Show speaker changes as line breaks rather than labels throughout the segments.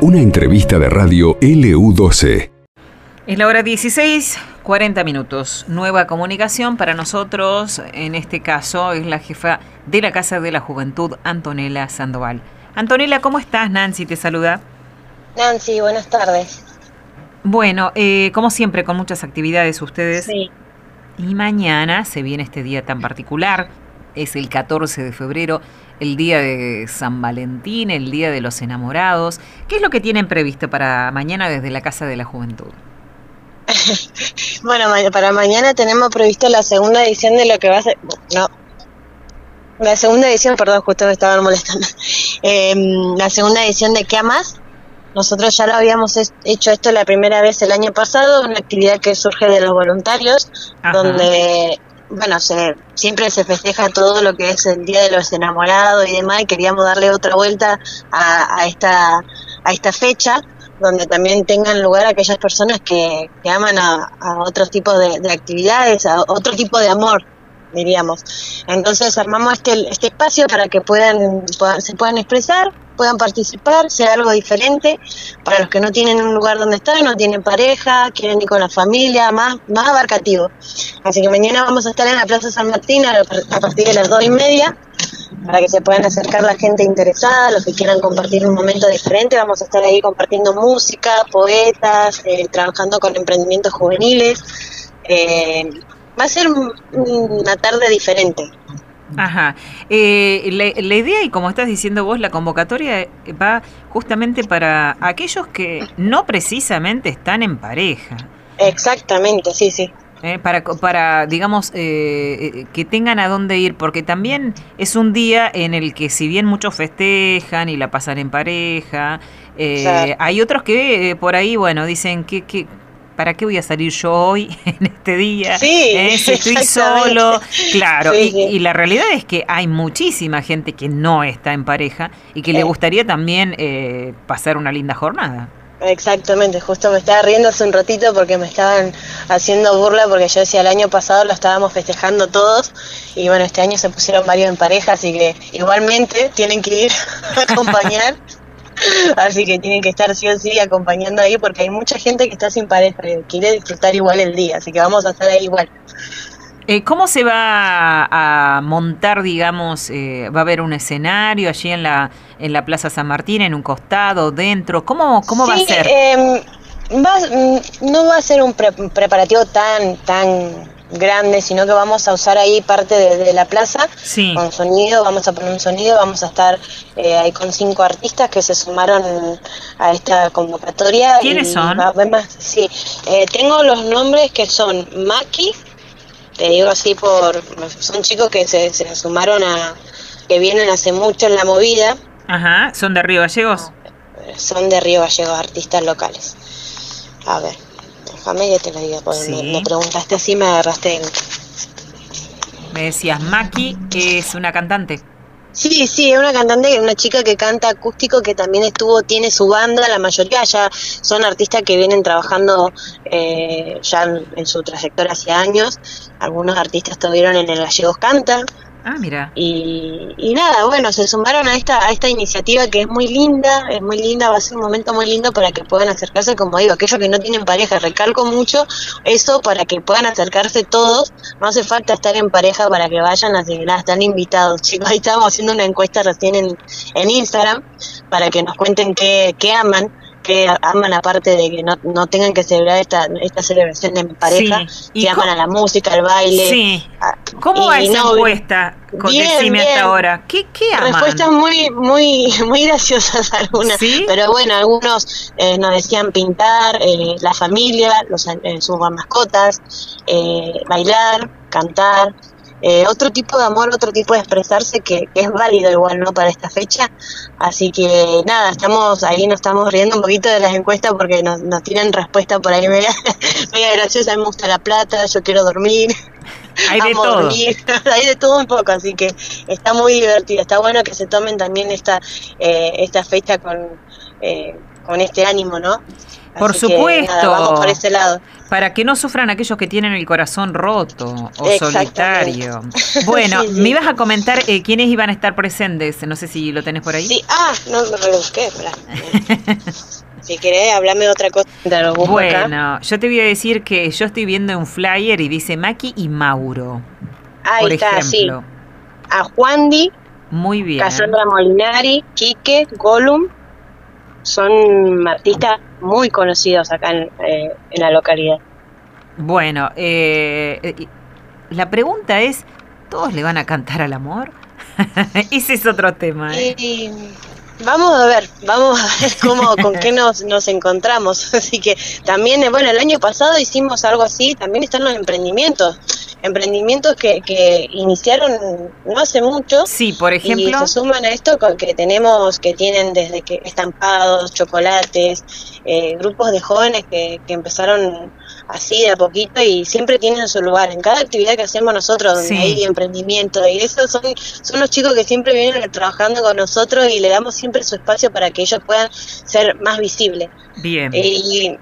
Una entrevista de radio LU12.
Es la hora 16, 40 minutos. Nueva comunicación para nosotros, en este caso, es la jefa de la Casa de la Juventud, Antonella Sandoval. Antonella, ¿cómo estás? Nancy te saluda.
Nancy, buenas tardes.
Bueno, eh, como siempre, con muchas actividades ustedes.
Sí.
Y mañana se viene este día tan particular, es el 14 de febrero, el día de San Valentín, el día de los enamorados. ¿Qué es lo que tienen previsto para mañana desde la Casa de la Juventud?
bueno, para mañana tenemos previsto la segunda edición de lo que va a ser... No. La segunda edición, perdón, justo me estaban molestando. Em, la segunda edición de ¿Qué amas? Nosotros ya lo habíamos hecho esto la primera vez el año pasado, una actividad que surge de los voluntarios, donde bueno, se, siempre se festeja todo lo que es el Día de los Enamorados y demás, y queríamos darle otra vuelta a, esta, a esta fecha, donde también tengan lugar aquellas personas que, que aman a, a otros tipos de, de, actividades, a otro tipo de amor, diríamos. Entonces armamos este, este espacio para que puedan se puedan expresar, puedan participar, sea algo diferente para los que no tienen un lugar donde estar, no tienen pareja, quieren ir con la familia, más, más abarcativo. Así que mañana vamos a estar en la Plaza San Martín a, partir de las dos y media para que se puedan acercar la gente interesada, los que quieran compartir un momento diferente. Vamos a estar ahí compartiendo música, poetas, eh, trabajando con emprendimientos juveniles. Eh, va a ser una tarde diferente.
Ajá. Eh, la, idea, y como estás diciendo vos, la convocatoria va justamente para aquellos que no precisamente están en pareja.
Exactamente, sí, sí.
Eh, para, para, digamos, eh, que tengan a dónde ir, porque también es un día en el que si bien muchos festejan y la pasan en pareja, hay otros que por ahí, bueno, dicen que, que ¿para qué voy a salir yo hoy en este día?
Sí,
¿Eh? si estoy solo. Claro, y, la realidad es que hay muchísima gente que no está en pareja y que le gustaría también eh, pasar una linda jornada.
Exactamente, justo me estaba riendo hace un ratito porque me estaban haciendo burla porque yo decía el año pasado lo estábamos festejando todos y bueno, este año se pusieron varios en pareja, así que igualmente tienen que ir a acompañar Así que tienen que estar sí o sí acompañando ahí porque hay mucha gente que está sin pareja y quiere disfrutar igual el día, así que vamos a estar ahí igual.
Eh, ¿Cómo se va a montar, digamos, eh, va a haber un escenario allí en la, en la Plaza San Martín, en un costado, dentro? ¿Cómo, cómo va a ser?
Eh, no va a ser un preparativo tan, tan grande, sino que vamos a usar ahí parte de, la plaza con sonido, vamos a poner un sonido, vamos a estar eh, ahí con cinco artistas que se sumaron a esta convocatoria.
¿Quiénes son?
sí, eh, tengo los nombres que son Maki, te digo así por, son chicos que se, se sumaron a, que vienen hace mucho en la movida.
Ajá, ¿son de Río Gallegos?
Son de Río Gallegos, artistas locales. A ver. Déjame que te lo diga, porque me, preguntaste así, me agarraste
Me decías, Maki es una cantante.
Sí, sí, es una cantante, una chica que canta acústico que también estuvo, tiene su banda, la mayoría ya son artistas que vienen trabajando eh, ya en, su trayectoria hace años. Algunos artistas estuvieron en el Gallegos Canta,
Ah, mira.
Y, nada, bueno, se sumaron a esta, a esta iniciativa que es muy linda, es muy linda, va a ser un momento muy lindo para que puedan acercarse, como digo, aquellos que no tienen pareja, recalco mucho eso para que puedan acercarse todos, no hace falta estar en pareja para que vayan, así que nada, están invitados, chicos, ahí estábamos haciendo una encuesta recién en, en Instagram para que nos cuenten qué, qué aman que aman aparte de que no, no tengan que celebrar esta, esta celebración en pareja, que aman a la música, al baile.
Sí. ¿Cómo va esa encuesta? Bien, hasta ahora. ¿Qué, qué aman?
Respuestas muy, muy, muy graciosas algunas. Pero bueno, algunos eh, nos decían pintar, eh, la familia, los, eh, sus mascotas, bailar, cantar, eh, otro tipo de amor, otro tipo de expresarse que, es válido igual, ¿no? Para esta fecha. Así que nada, estamos ahí, nos estamos riendo un poquito de las encuestas porque nos, nos tiran respuesta por ahí media, media graciosa. Me gusta la plata, yo quiero dormir.
Hay de todo.
Hay de todo un poco, así que está muy divertido. Está bueno que se tomen también esta, eh, esta fecha con, eh, con este ánimo, ¿no?
Por supuesto.
vamos por ese lado.
Para que no sufran aquellos que tienen el corazón roto o solitario. Bueno, me ibas a comentar eh, quiénes iban a estar presentes. No sé si lo tenés por ahí.
Sí, ah, no me lo busqué. si querés, hablame de otra cosa.
bueno, yo te voy a decir que yo estoy viendo un flyer y dice Maki y Mauro.
Ahí por está, ejemplo. sí. A Juandi.
Muy bien.
Cassandra Molinari, Quique, Gollum, son artistas muy conocidos acá en, eh, la localidad.
Bueno, eh, eh, la pregunta es, ¿todos le van a cantar al amor? Ese es otro tema.
vamos a ver, vamos a ver cómo, con qué nos, nos encontramos. Así que también, bueno, el año pasado hicimos algo así, también están los emprendimientos emprendimientos que, que iniciaron no hace mucho.
Sí, por ejemplo.
Y se suman a esto que tenemos, que tienen desde que estampados, chocolates, eh, grupos de jóvenes que, que empezaron así de a poquito y siempre tienen su lugar. En cada actividad que hacemos nosotros, donde hay emprendimiento, y esos son, son los chicos que siempre vienen trabajando con nosotros y le damos siempre su espacio para que ellos puedan ser más visibles.
Bien.
y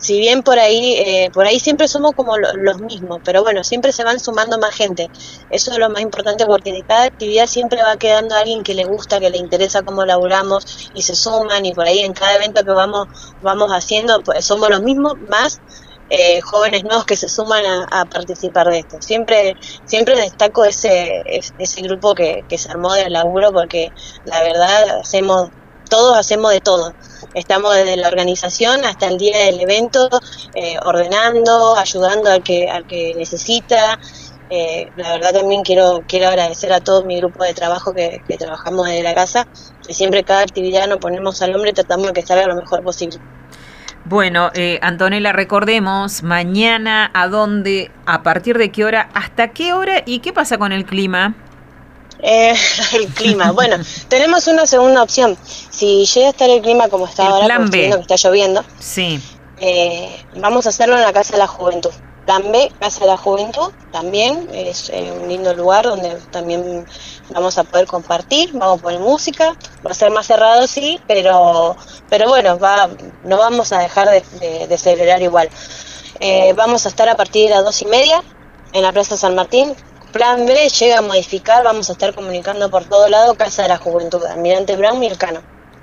si bien por ahí eh, por ahí siempre somos como los mismos pero bueno siempre se van sumando más gente eso es lo más importante porque de cada actividad siempre va quedando alguien que le gusta que le interesa cómo laburamos y se suman y por ahí en cada evento que vamos vamos haciendo pues somos los mismos más eh, jóvenes nuevos que se suman a, participar de esto. Siempre, siempre destaco ese, ese grupo que, que se armó del laburo porque la verdad hacemos todos hacemos de todo. Estamos desde la organización hasta el día del evento, eh, ordenando, ayudando al que, al que necesita. Eh, la verdad también quiero, quiero agradecer a todo mi grupo de trabajo que, trabajamos desde la casa, que siempre cada actividad nos ponemos al hombre y tratamos de que salga lo mejor posible.
Bueno, eh, Antonella, recordemos, mañana a dónde, a partir de qué hora, hasta qué hora y qué pasa con el clima.
Eh, el clima. Bueno, tenemos una segunda opción. Si llega a estar el clima como está ahora, que está lloviendo,
sí.
Eh, vamos a hacerlo en la Casa de la Juventud. Plan B, Casa de la Juventud, también es eh, un lindo lugar donde también vamos a poder compartir, vamos a poner música, va a ser más cerrado sí, pero, pero bueno, va, no vamos a dejar de, celebrar igual. vamos a estar a partir de las dos y media en la Plaza San Martín, Plan B llega a modificar, vamos a estar comunicando por todo lado Casa de la Juventud, Almirante Brown y Elcano.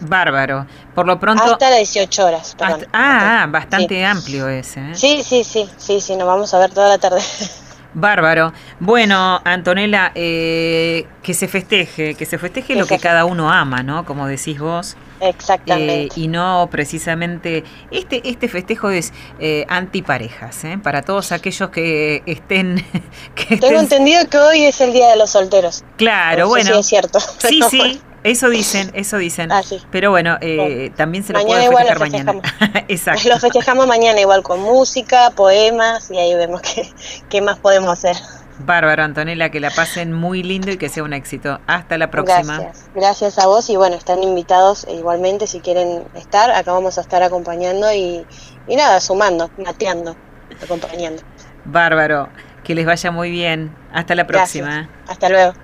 Bárbaro. Por lo pronto.
Hasta las 18 horas.
ah, bastante amplio ese. ¿eh?
Sí, sí, sí, sí, sí, nos vamos a ver toda la tarde.
Bárbaro. Bueno, Antonella, eh, que se festeje, que se festeje lo que cada uno ama, ¿no? Como decís vos.
Exactamente.
Eh, y no precisamente. Este, este festejo es eh, antiparejas, ¿eh? Para todos aquellos que estén. Que
Tengo entendido que hoy es el Día de los Solteros.
Claro, bueno.
Sí, es cierto.
Sí, sí. Eso dicen, eso dicen. Ah, Pero bueno, eh, también se lo puede festejar mañana.
Exacto. Lo festejamos mañana igual con música, poemas y ahí vemos qué, qué más podemos hacer.
Bárbaro, Antonella, que la pasen muy lindo y que sea un éxito. Hasta la próxima.
Gracias, gracias a vos y bueno, están invitados igualmente si quieren estar. Acá vamos a estar acompañando y, y nada, sumando, mateando, acompañando.
Bárbaro, que les vaya muy bien. Hasta la próxima.
Hasta luego.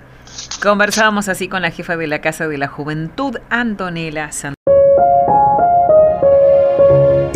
Conversábamos así con la jefa de la Casa de la Juventud, Antonella Santos.